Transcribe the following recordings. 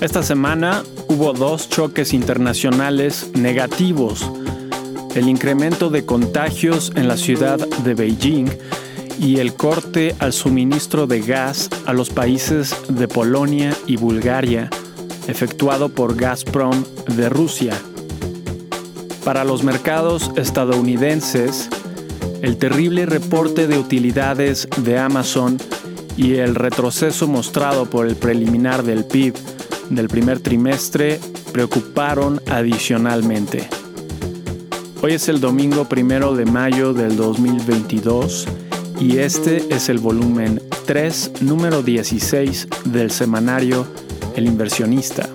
Esta semana hubo dos choques internacionales negativos. El incremento de contagios en la ciudad de Beijing y el corte al suministro de gas a los países de Polonia y Bulgaria, efectuado por Gazprom de Rusia. Para los mercados estadounidenses, el terrible reporte de utilidades de Amazon y el retroceso mostrado por el preliminar del PIB del primer trimestre preocuparon adicionalmente. Hoy es el domingo primero de mayo del 2022 y este es el volumen 3, número 16 del semanario El inversionista.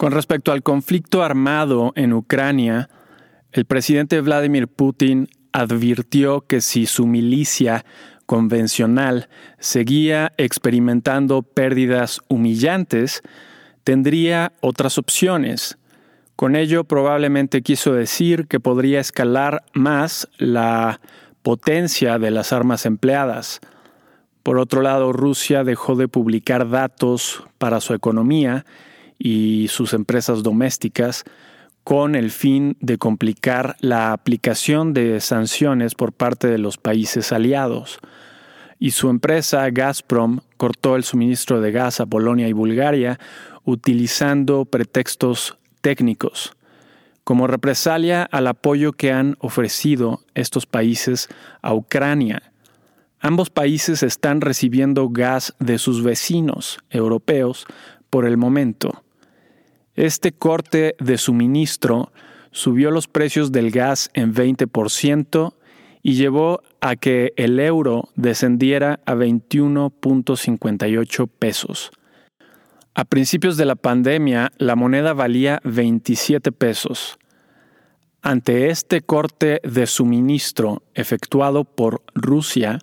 Con respecto al conflicto armado en Ucrania, el presidente Vladimir Putin advirtió que si su milicia convencional seguía experimentando pérdidas humillantes, tendría otras opciones. Con ello probablemente quiso decir que podría escalar más la potencia de las armas empleadas. Por otro lado, Rusia dejó de publicar datos para su economía y sus empresas domésticas con el fin de complicar la aplicación de sanciones por parte de los países aliados y su empresa Gazprom cortó el suministro de gas a Polonia y Bulgaria utilizando pretextos técnicos, como represalia al apoyo que han ofrecido estos países a Ucrania. Ambos países están recibiendo gas de sus vecinos europeos por el momento. Este corte de suministro subió los precios del gas en 20% y llevó a que el euro descendiera a 21.58 pesos. A principios de la pandemia, la moneda valía 27 pesos. Ante este corte de suministro efectuado por Rusia,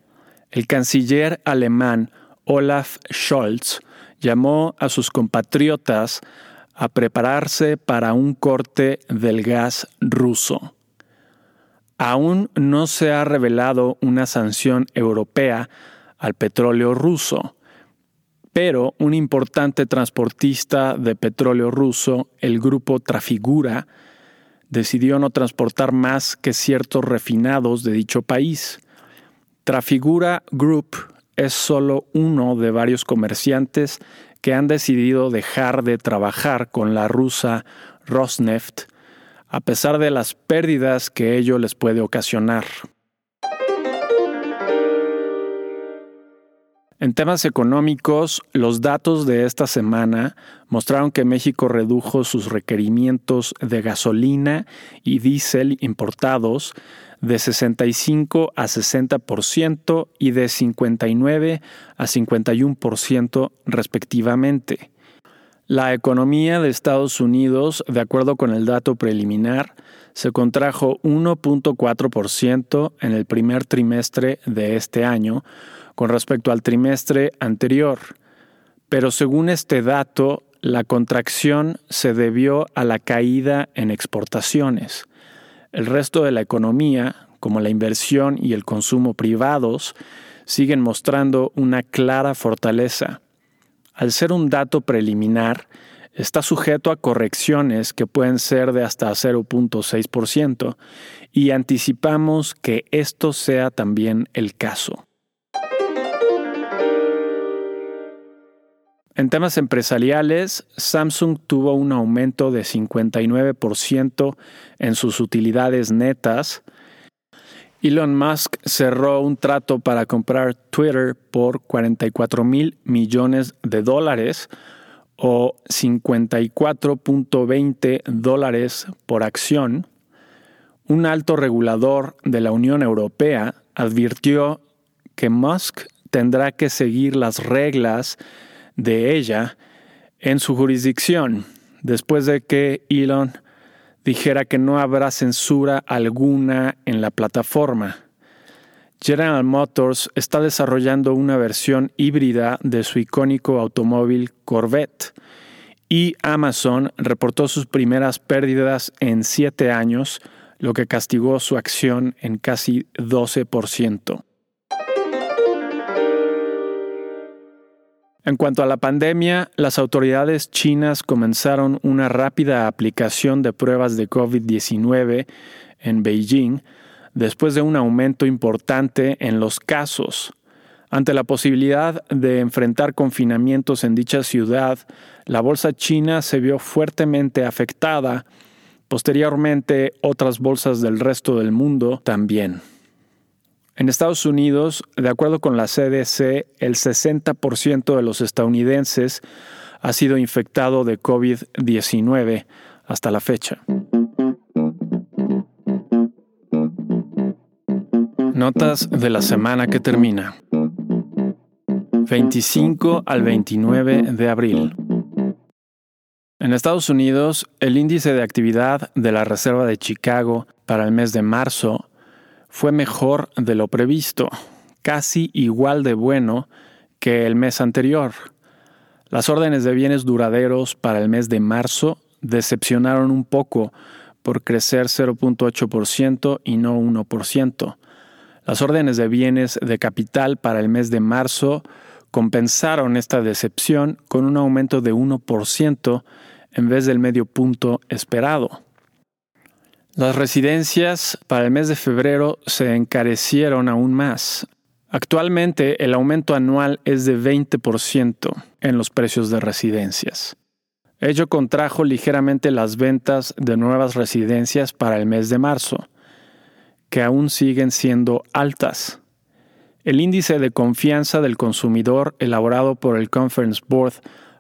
el canciller alemán Olaf Scholz llamó a sus compatriotas a prepararse para un corte del gas ruso. Aún no se ha revelado una sanción europea al petróleo ruso, pero un importante transportista de petróleo ruso, el grupo Trafigura, decidió no transportar más que ciertos refinados de dicho país. Trafigura Group es solo uno de varios comerciantes que han decidido dejar de trabajar con la rusa Rosneft a pesar de las pérdidas que ello les puede ocasionar. En temas económicos, los datos de esta semana mostraron que México redujo sus requerimientos de gasolina y diésel importados de 65 a 60% y de 59 a 51% respectivamente. La economía de Estados Unidos, de acuerdo con el dato preliminar, se contrajo 1.4% en el primer trimestre de este año con respecto al trimestre anterior. Pero según este dato, la contracción se debió a la caída en exportaciones. El resto de la economía, como la inversión y el consumo privados, siguen mostrando una clara fortaleza al ser un dato preliminar, está sujeto a correcciones que pueden ser de hasta 0.6% y anticipamos que esto sea también el caso. En temas empresariales, Samsung tuvo un aumento de 59% en sus utilidades netas, Elon Musk cerró un trato para comprar Twitter por 44 mil millones de dólares o 54.20 dólares por acción. Un alto regulador de la Unión Europea advirtió que Musk tendrá que seguir las reglas de ella en su jurisdicción después de que Elon dijera que no habrá censura alguna en la plataforma. General Motors está desarrollando una versión híbrida de su icónico automóvil Corvette y Amazon reportó sus primeras pérdidas en siete años, lo que castigó su acción en casi 12%. En cuanto a la pandemia, las autoridades chinas comenzaron una rápida aplicación de pruebas de COVID-19 en Beijing después de un aumento importante en los casos. Ante la posibilidad de enfrentar confinamientos en dicha ciudad, la bolsa china se vio fuertemente afectada. Posteriormente, otras bolsas del resto del mundo también. En Estados Unidos, de acuerdo con la CDC, el 60% de los estadounidenses ha sido infectado de COVID-19 hasta la fecha. Notas de la semana que termina. 25 al 29 de abril. En Estados Unidos, el índice de actividad de la Reserva de Chicago para el mes de marzo fue mejor de lo previsto, casi igual de bueno que el mes anterior. Las órdenes de bienes duraderos para el mes de marzo decepcionaron un poco por crecer 0.8% y no 1%. Las órdenes de bienes de capital para el mes de marzo compensaron esta decepción con un aumento de 1% en vez del medio punto esperado. Las residencias para el mes de febrero se encarecieron aún más. Actualmente el aumento anual es de 20% en los precios de residencias. Ello contrajo ligeramente las ventas de nuevas residencias para el mes de marzo, que aún siguen siendo altas. El índice de confianza del consumidor elaborado por el Conference Board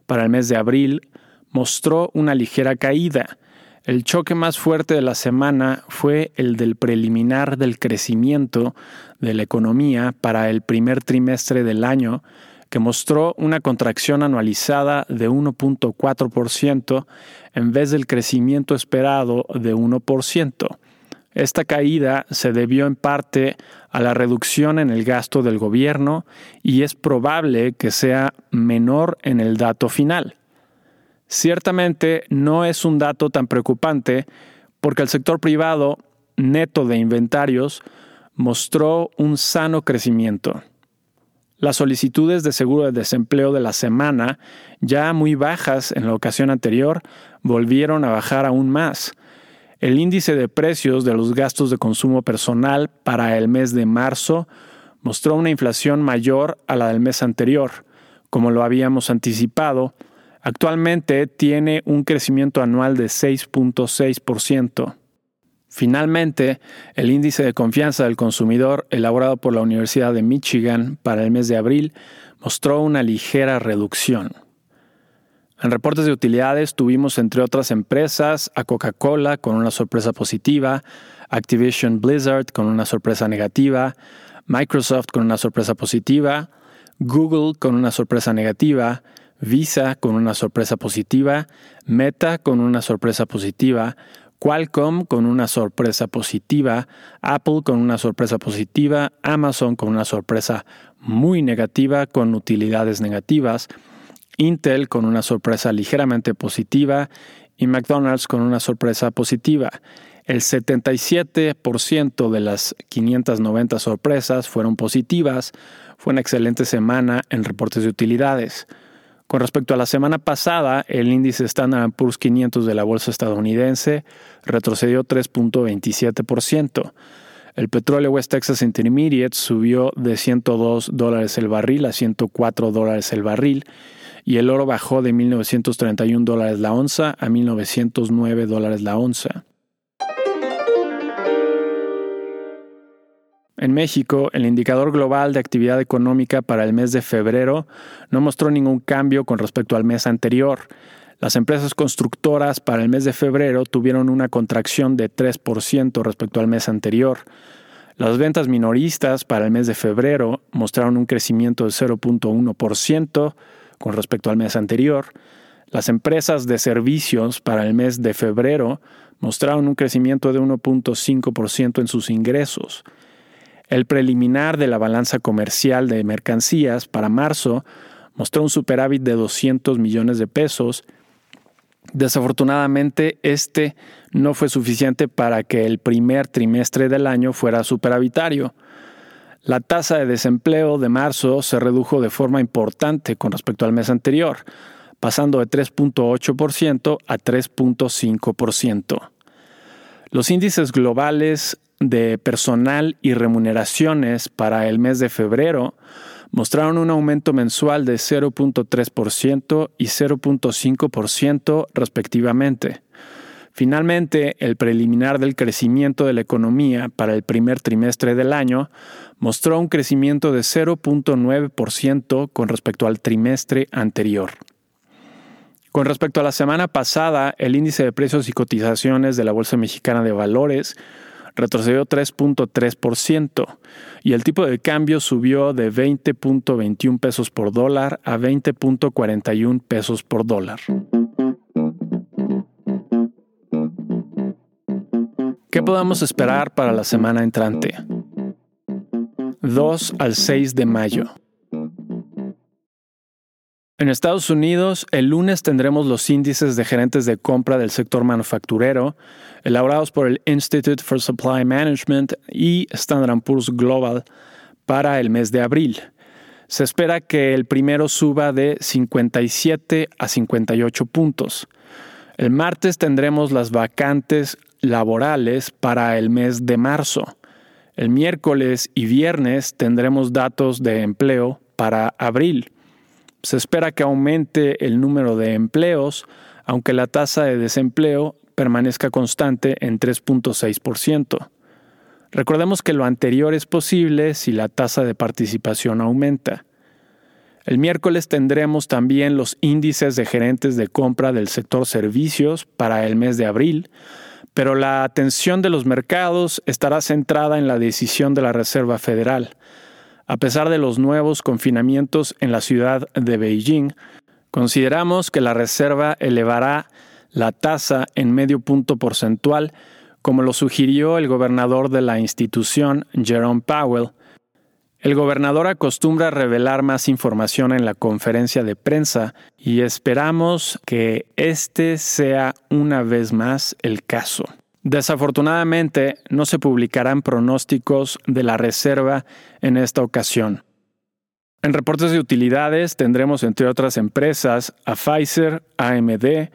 para el mes de abril mostró una ligera caída, el choque más fuerte de la semana fue el del preliminar del crecimiento de la economía para el primer trimestre del año, que mostró una contracción anualizada de 1.4% en vez del crecimiento esperado de 1%. Esta caída se debió en parte a la reducción en el gasto del gobierno y es probable que sea menor en el dato final. Ciertamente no es un dato tan preocupante porque el sector privado neto de inventarios mostró un sano crecimiento. Las solicitudes de seguro de desempleo de la semana, ya muy bajas en la ocasión anterior, volvieron a bajar aún más. El índice de precios de los gastos de consumo personal para el mes de marzo mostró una inflación mayor a la del mes anterior, como lo habíamos anticipado, Actualmente tiene un crecimiento anual de 6.6%. Finalmente, el índice de confianza del consumidor elaborado por la Universidad de Michigan para el mes de abril mostró una ligera reducción. En reportes de utilidades tuvimos entre otras empresas a Coca-Cola con una sorpresa positiva, Activision Blizzard con una sorpresa negativa, Microsoft con una sorpresa positiva, Google con una sorpresa negativa, Visa con una sorpresa positiva, Meta con una sorpresa positiva, Qualcomm con una sorpresa positiva, Apple con una sorpresa positiva, Amazon con una sorpresa muy negativa con utilidades negativas, Intel con una sorpresa ligeramente positiva y McDonald's con una sorpresa positiva. El 77% de las 590 sorpresas fueron positivas. Fue una excelente semana en reportes de utilidades. Con respecto a la semana pasada, el índice Standard Poor's 500 de la bolsa estadounidense retrocedió 3.27%. El petróleo West Texas Intermediate subió de 102 dólares el barril a 104 dólares el barril y el oro bajó de 1.931 dólares la onza a 1.909 dólares la onza. En México, el indicador global de actividad económica para el mes de febrero no mostró ningún cambio con respecto al mes anterior. Las empresas constructoras para el mes de febrero tuvieron una contracción de 3% respecto al mes anterior. Las ventas minoristas para el mes de febrero mostraron un crecimiento de 0.1% con respecto al mes anterior. Las empresas de servicios para el mes de febrero mostraron un crecimiento de 1.5% en sus ingresos. El preliminar de la balanza comercial de mercancías para marzo mostró un superávit de 200 millones de pesos Desafortunadamente, este no fue suficiente para que el primer trimestre del año fuera superavitario. La tasa de desempleo de marzo se redujo de forma importante con respecto al mes anterior, pasando de 3.8% a 3.5%. Los índices globales de personal y remuneraciones para el mes de febrero mostraron un aumento mensual de 0.3% y 0.5% respectivamente. Finalmente, el preliminar del crecimiento de la economía para el primer trimestre del año mostró un crecimiento de 0.9% con respecto al trimestre anterior. Con respecto a la semana pasada, el índice de precios y cotizaciones de la Bolsa Mexicana de Valores retrocedió 3.3% y el tipo de cambio subió de 20.21 pesos por dólar a 20.41 pesos por dólar. ¿Qué podemos esperar para la semana entrante? 2 al 6 de mayo. En Estados Unidos, el lunes tendremos los índices de gerentes de compra del sector manufacturero, elaborados por el Institute for Supply Management y Standard Poor's Global para el mes de abril. Se espera que el primero suba de 57 a 58 puntos. El martes tendremos las vacantes laborales para el mes de marzo. El miércoles y viernes tendremos datos de empleo para abril. Se espera que aumente el número de empleos, aunque la tasa de desempleo permanezca constante en 3.6%. Recordemos que lo anterior es posible si la tasa de participación aumenta. El miércoles tendremos también los índices de gerentes de compra del sector servicios para el mes de abril, pero la atención de los mercados estará centrada en la decisión de la Reserva Federal, a pesar de los nuevos confinamientos en la ciudad de Beijing, consideramos que la Reserva elevará la tasa en medio punto porcentual, como lo sugirió el gobernador de la institución, Jerome Powell. El gobernador acostumbra revelar más información en la conferencia de prensa y esperamos que este sea una vez más el caso. Desafortunadamente, no se publicarán pronósticos de la reserva en esta ocasión. En reportes de utilidades tendremos, entre otras empresas, a Pfizer, AMD,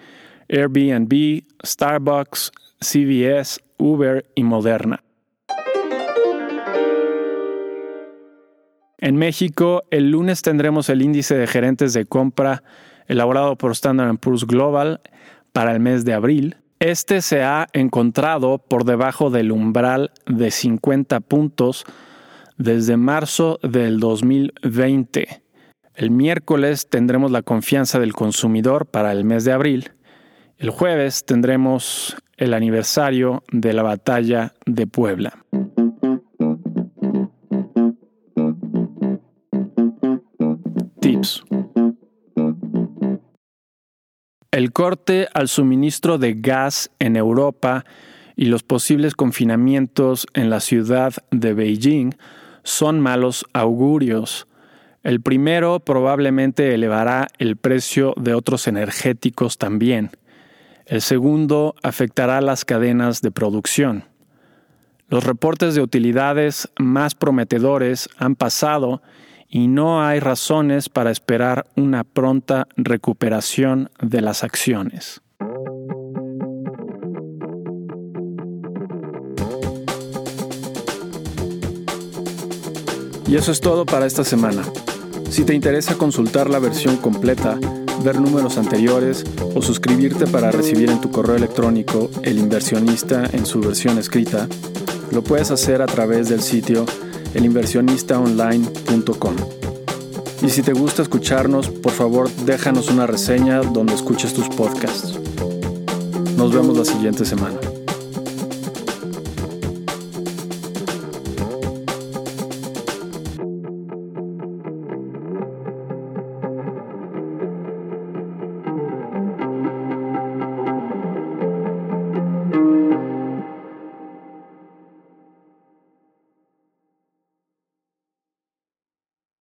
Airbnb, Starbucks, CVS, Uber y Moderna. En México, el lunes tendremos el índice de gerentes de compra elaborado por Standard Poor's Global para el mes de abril, este se ha encontrado por debajo del umbral de 50 puntos desde marzo del 2020. El miércoles tendremos la confianza del consumidor para el mes de abril. El jueves tendremos el aniversario de la batalla de Puebla. Tips. El corte al suministro de gas en Europa y los posibles confinamientos en la ciudad de Beijing son malos augurios. El primero probablemente elevará el precio de otros energéticos también. El segundo afectará las cadenas de producción. Los reportes de utilidades más prometedores han pasado y no hay razones para esperar una pronta recuperación de las acciones. Y eso es todo para esta semana. Si te interesa consultar la versión completa, ver números anteriores o suscribirte para recibir en tu correo electrónico El inversionista en su versión escrita, lo puedes hacer a través del sitio elinversionistaonline.com. Y si te gusta escucharnos, por favor déjanos una reseña donde escuches tus podcasts. Nos vemos la siguiente semana.